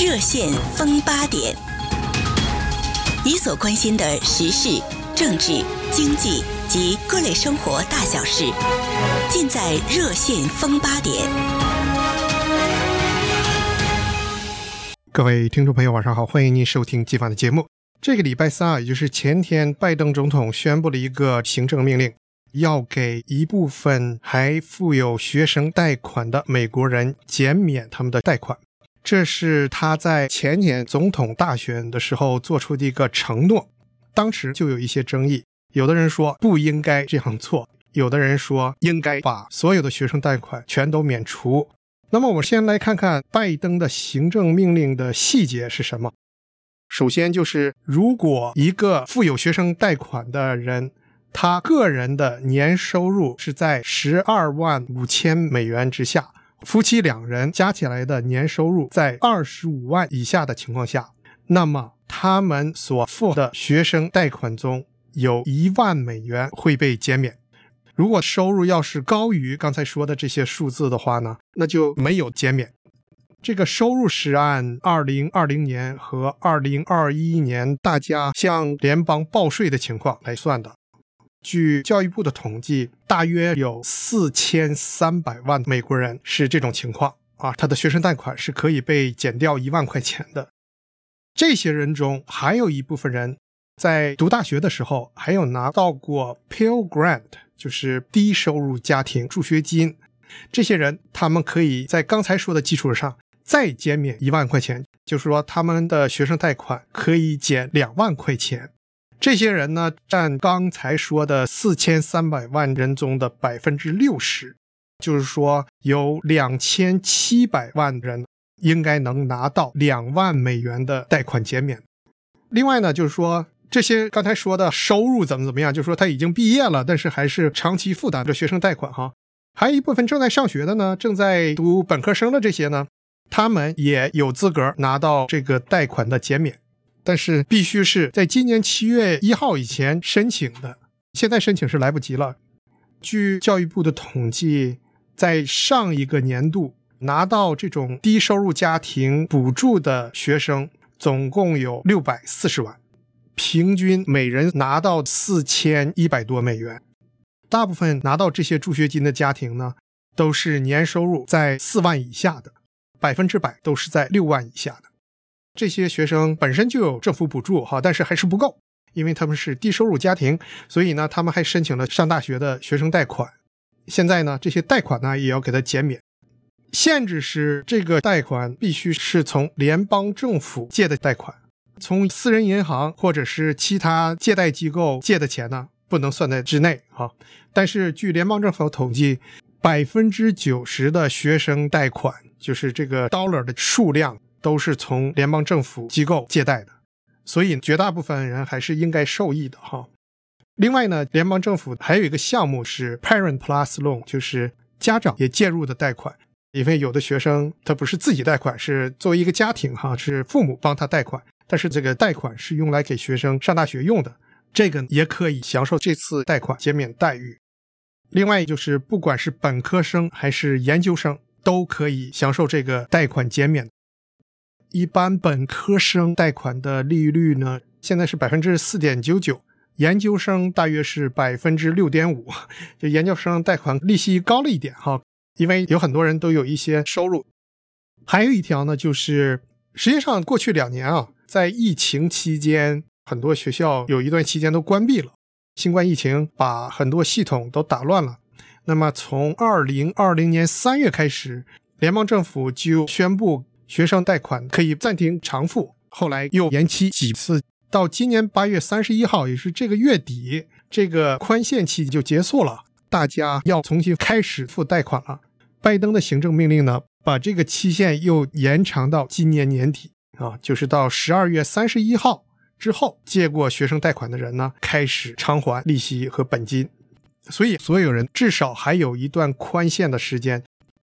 热线风八点，你所关心的时事、政治、经济及各类生活大小事，尽在热线风八点。各位听众朋友，晚上好，欢迎您收听今晚的节目。这个礼拜三啊，也就是前天，拜登总统宣布了一个行政命令，要给一部分还负有学生贷款的美国人减免他们的贷款。这是他在前年总统大选的时候做出的一个承诺，当时就有一些争议，有的人说不应该这样做，有的人说应该把所有的学生贷款全都免除。那么，我们先来看看拜登的行政命令的细节是什么。首先就是，如果一个负有学生贷款的人，他个人的年收入是在十二万五千美元之下。夫妻两人加起来的年收入在二十五万以下的情况下，那么他们所付的学生贷款中有一万美元会被减免。如果收入要是高于刚才说的这些数字的话呢，那就没有减免。这个收入是按二零二零年和二零二一年大家向联邦报税的情况来算的。据教育部的统计，大约有四千三百万美国人是这种情况啊，他的学生贷款是可以被减掉一万块钱的。这些人中还有一部分人在读大学的时候还有拿到过 Pell Grant，就是低收入家庭助学金。这些人他们可以在刚才说的基础上再减免一万块钱，就是说他们的学生贷款可以减两万块钱。这些人呢，占刚才说的四千三百万人中的百分之六十，就是说有两千七百万人应该能拿到两万美元的贷款减免。另外呢，就是说这些刚才说的收入怎么怎么样，就是说他已经毕业了，但是还是长期负担着学生贷款哈。还有一部分正在上学的呢，正在读本科生的这些呢，他们也有资格拿到这个贷款的减免。但是必须是在今年七月一号以前申请的，现在申请是来不及了。据教育部的统计，在上一个年度拿到这种低收入家庭补助的学生总共有六百四十万，平均每人拿到四千一百多美元。大部分拿到这些助学金的家庭呢，都是年收入在四万以下的，百分之百都是在六万以下的。这些学生本身就有政府补助哈，但是还是不够，因为他们是低收入家庭，所以呢，他们还申请了上大学的学生贷款。现在呢，这些贷款呢也要给他减免，限制是这个贷款必须是从联邦政府借的贷款，从私人银行或者是其他借贷机构借的钱呢不能算在之内哈。但是据联邦政府统计，百分之九十的学生贷款就是这个 dollar 的数量。都是从联邦政府机构借贷的，所以绝大部分人还是应该受益的哈。另外呢，联邦政府还有一个项目是 Parent Plus Loan，就是家长也介入的贷款。因为有的学生他不是自己贷款，是作为一个家庭哈，是父母帮他贷款，但是这个贷款是用来给学生上大学用的，这个也可以享受这次贷款减免待遇。另外就是不管是本科生还是研究生，都可以享受这个贷款减免。一般本科生贷款的利率呢，现在是百分之四点九九，研究生大约是百分之六点五，就研究生贷款利息高了一点哈，因为有很多人都有一些收入。还有一条呢，就是实际上过去两年啊，在疫情期间，很多学校有一段期间都关闭了，新冠疫情把很多系统都打乱了。那么从二零二零年三月开始，联邦政府就宣布。学生贷款可以暂停偿付，后来又延期几次，到今年八月三十一号，也是这个月底，这个宽限期就结束了，大家要重新开始付贷款了。拜登的行政命令呢，把这个期限又延长到今年年底啊，就是到十二月三十一号之后，借过学生贷款的人呢，开始偿还利息和本金，所以所有人至少还有一段宽限的时间。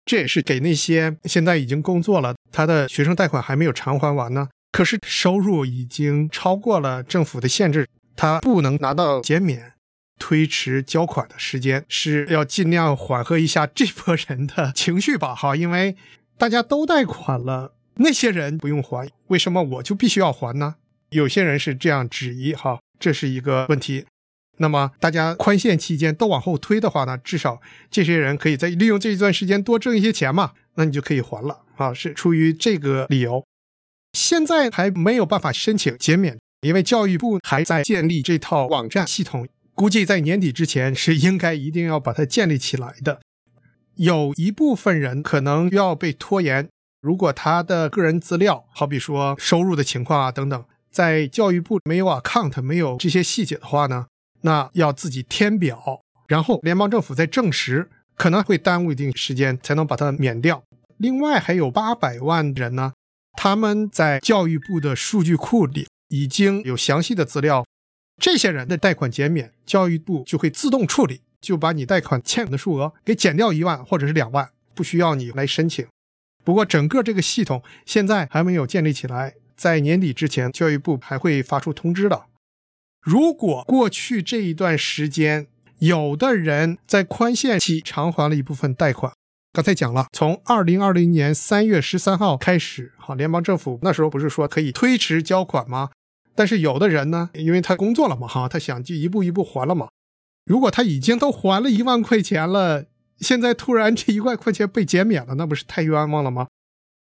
这也是给那些现在已经工作了，他的学生贷款还没有偿还完呢，可是收入已经超过了政府的限制，他不能拿到减免，推迟交款的时间是要尽量缓和一下这波人的情绪吧，哈，因为大家都贷款了，那些人不用还，为什么我就必须要还呢？有些人是这样质疑哈，这是一个问题。那么大家宽限期间都往后推的话呢，至少这些人可以在利用这一段时间多挣一些钱嘛，那你就可以还了啊，是出于这个理由。现在还没有办法申请减免，因为教育部还在建立这套网站系统，估计在年底之前是应该一定要把它建立起来的。有一部分人可能要被拖延，如果他的个人资料，好比说收入的情况啊等等，在教育部没有 account 没有这些细节的话呢？那要自己填表，然后联邦政府再证实，可能会耽误一定时间才能把它免掉。另外还有八百万人呢，他们在教育部的数据库里已经有详细的资料，这些人的贷款减免，教育部就会自动处理，就把你贷款欠款的数额给减掉一万或者是两万，不需要你来申请。不过整个这个系统现在还没有建立起来，在年底之前，教育部还会发出通知的。如果过去这一段时间，有的人在宽限期偿还了一部分贷款，刚才讲了，从二零二零年三月十三号开始，哈，联邦政府那时候不是说可以推迟交款吗？但是有的人呢，因为他工作了嘛，哈，他想就一步一步还了嘛。如果他已经都还了一万块钱了，现在突然这一万块钱被减免了，那不是太冤枉了吗？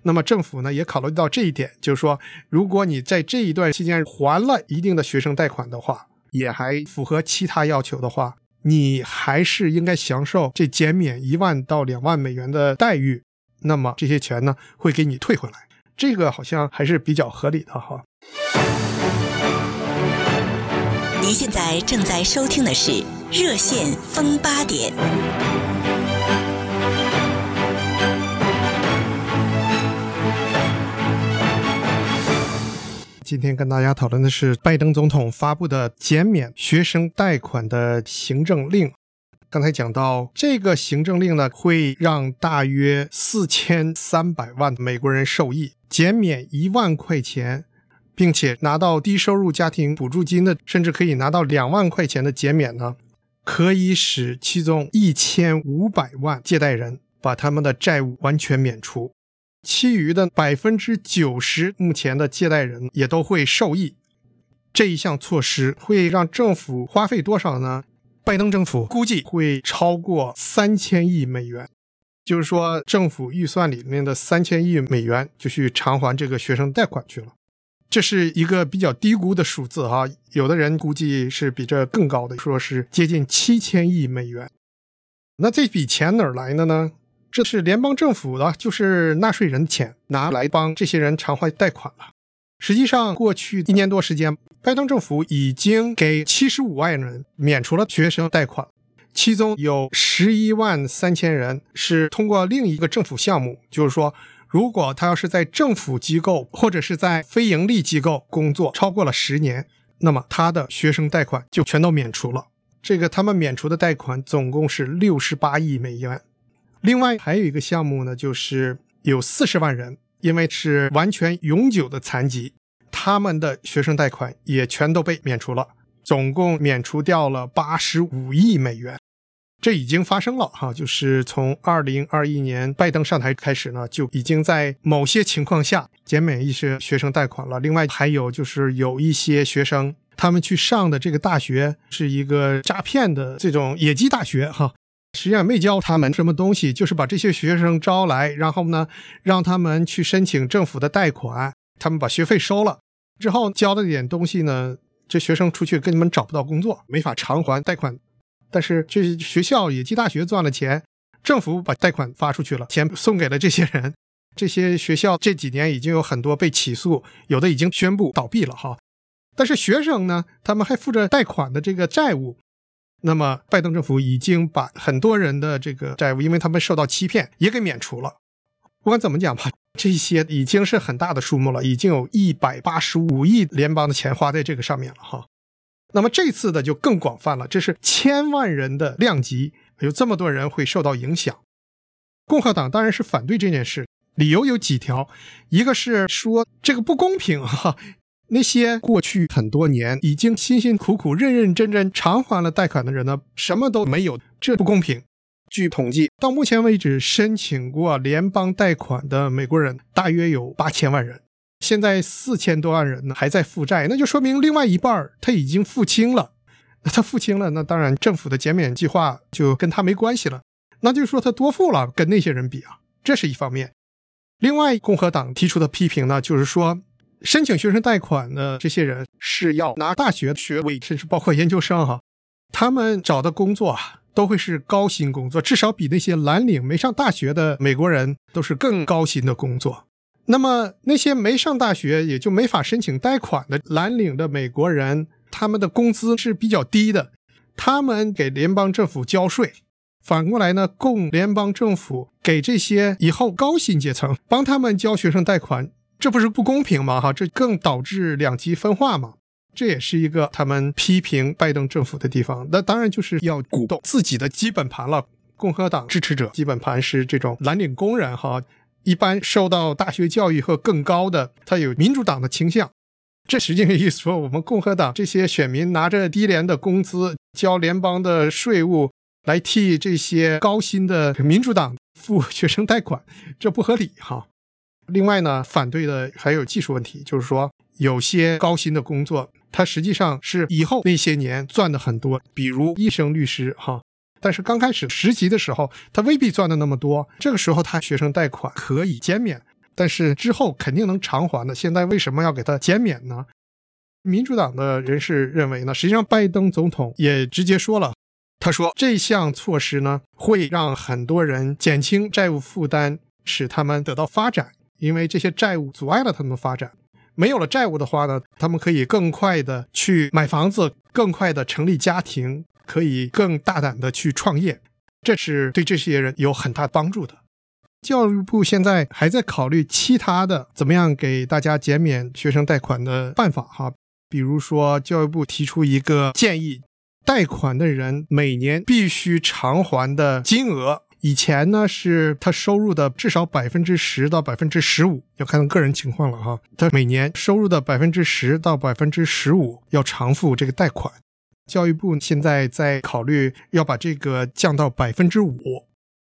那么政府呢也考虑到这一点，就是说，如果你在这一段期间还了一定的学生贷款的话，也还符合其他要求的话，你还是应该享受这减免一万到两万美元的待遇。那么这些钱呢会给你退回来，这个好像还是比较合理的哈。您现在正在收听的是热线风八点。今天跟大家讨论的是拜登总统发布的减免学生贷款的行政令。刚才讲到这个行政令呢，会让大约四千三百万美国人受益，减免一万块钱，并且拿到低收入家庭补助金的，甚至可以拿到两万块钱的减免呢，可以使其中一千五百万借贷人把他们的债务完全免除。其余的百分之九十，目前的借贷人也都会受益。这一项措施会让政府花费多少呢？拜登政府估计会超过三千亿美元，就是说政府预算里面的三千亿美元就去偿还这个学生贷款去了。这是一个比较低估的数字哈，有的人估计是比这更高的，说是接近七千亿美元。那这笔钱哪儿来的呢？这是联邦政府的，就是纳税人的钱，拿来帮这些人偿还贷款了。实际上，过去一年多时间，拜登政府已经给七十五万人免除了学生贷款，其中有十一万三千人是通过另一个政府项目，就是说，如果他要是在政府机构或者是在非盈利机构工作超过了十年，那么他的学生贷款就全都免除了。这个他们免除的贷款总共是六十八亿美元。另外还有一个项目呢，就是有四十万人，因为是完全永久的残疾，他们的学生贷款也全都被免除了，总共免除掉了八十五亿美元。这已经发生了哈，就是从二零二一年拜登上台开始呢，就已经在某些情况下减免一些学生贷款了。另外还有就是有一些学生，他们去上的这个大学是一个诈骗的这种野鸡大学哈。实际上没教他们什么东西，就是把这些学生招来，然后呢，让他们去申请政府的贷款。他们把学费收了之后，教了点东西呢，这学生出去根本找不到工作，没法偿还贷款。但是这学校野鸡大学赚了钱，政府把贷款发出去了，钱送给了这些人。这些学校这几年已经有很多被起诉，有的已经宣布倒闭了哈。但是学生呢，他们还负着贷款的这个债务。那么，拜登政府已经把很多人的这个债务，因为他们受到欺骗，也给免除了。不管怎么讲吧，这些已经是很大的数目了，已经有一百八十五亿联邦的钱花在这个上面了哈。那么这次的就更广泛了，这是千万人的量级，有这么多人会受到影响。共和党当然是反对这件事，理由有几条，一个是说这个不公平哈。那些过去很多年已经辛辛苦苦、认认真真偿还了贷款的人呢，什么都没有，这不公平。据统计，到目前为止，申请过联邦贷款的美国人大约有八千万人。现在四千多万人呢还在负债，那就说明另外一半他已经付清了。那他付清了，那当然政府的减免计划就跟他没关系了。那就说他多付了，跟那些人比啊，这是一方面。另外，共和党提出的批评呢，就是说申请学生贷款的这些人是要拿大学学位，甚至包括研究生哈，他们找的工作啊都会是高薪工作，至少比那些蓝领没上大学的美国人都是更高薪的工作。那么那些没上大学也就没法申请贷款的蓝领的美国人，他们的工资是比较低的，他们给联邦政府交税，反过来呢，供联邦政府给这些以后高薪阶层帮他们交学生贷款，这不是不公平吗？哈，这更导致两极分化嘛。这也是一个他们批评拜登政府的地方。那当然就是要鼓动自己的基本盘了。共和党支持者基本盘是这种蓝领工人，哈。一般受到大学教育和更高的，他有民主党的倾向。这实际上意思说，我们共和党这些选民拿着低廉的工资，交联邦的税务，来替这些高薪的民主党付学生贷款，这不合理哈。另外呢，反对的还有技术问题，就是说有些高薪的工作，它实际上是以后那些年赚的很多，比如医生、律师哈。但是刚开始实习的时候，他未必赚的那么多。这个时候他学生贷款可以减免，但是之后肯定能偿还的。现在为什么要给他减免呢？民主党的人士认为呢，实际上拜登总统也直接说了，他说这项措施呢会让很多人减轻债务负担，使他们得到发展，因为这些债务阻碍了他们发展。没有了债务的话呢，他们可以更快的去买房子，更快的成立家庭。可以更大胆的去创业，这是对这些人有很大帮助的。教育部现在还在考虑其他的怎么样给大家减免学生贷款的办法哈，比如说教育部提出一个建议，贷款的人每年必须偿还的金额，以前呢是他收入的至少百分之十到百分之十五，要看个人情况了哈。他每年收入的百分之十到百分之十五要偿付这个贷款。教育部现在在考虑要把这个降到百分之五，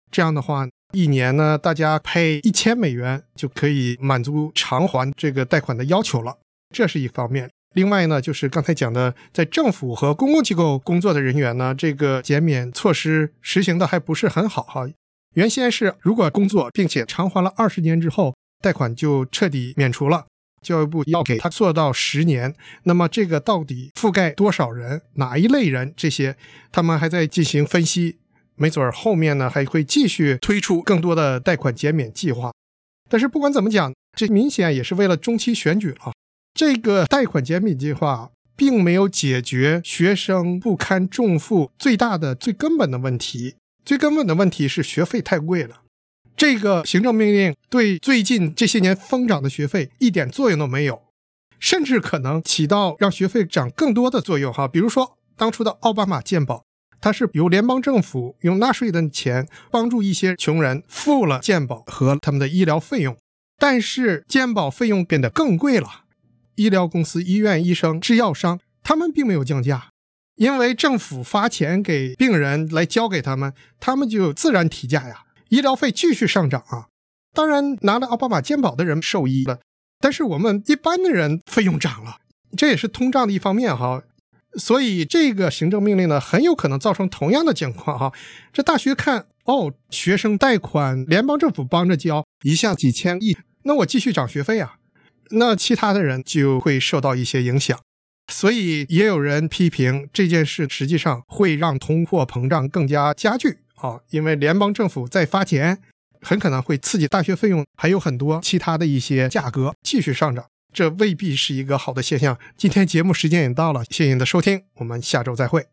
这样的话，一年呢，大家配一千美元就可以满足偿还这个贷款的要求了。这是一方面。另外呢，就是刚才讲的，在政府和公共机构工作的人员呢，这个减免措施实行的还不是很好哈。原先是如果工作并且偿还了二十年之后，贷款就彻底免除了。教育部要给他做到十年，那么这个到底覆盖多少人，哪一类人？这些他们还在进行分析，没准儿后面呢还会继续推出更多的贷款减免计划。但是不管怎么讲，这明显也是为了中期选举了。这个贷款减免计划并没有解决学生不堪重负最大的、最根本的问题。最根本的问题是学费太贵了。这个行政命令对最近这些年疯涨的学费一点作用都没有，甚至可能起到让学费涨更多的作用。哈，比如说当初的奥巴马健保，它是由联邦政府用纳税的钱帮助一些穷人付了健保和他们的医疗费用，但是健保费用变得更贵了，医疗公司、医院、医生、制药商他们并没有降价，因为政府发钱给病人来交给他们，他们就自然提价呀。医疗费继续上涨啊！当然拿了奥巴马健保的人受益了，但是我们一般的人费用涨了，这也是通胀的一方面哈。所以这个行政命令呢，很有可能造成同样的情况哈。这大学看哦，学生贷款联邦政府帮着交，一下几千亿，那我继续涨学费啊，那其他的人就会受到一些影响。所以也有人批评这件事，实际上会让通货膨胀更加加剧。啊，因为联邦政府在发钱，很可能会刺激大学费用，还有很多其他的一些价格继续上涨，这未必是一个好的现象。今天节目时间也到了，谢谢您的收听，我们下周再会。